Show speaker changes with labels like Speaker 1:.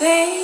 Speaker 1: say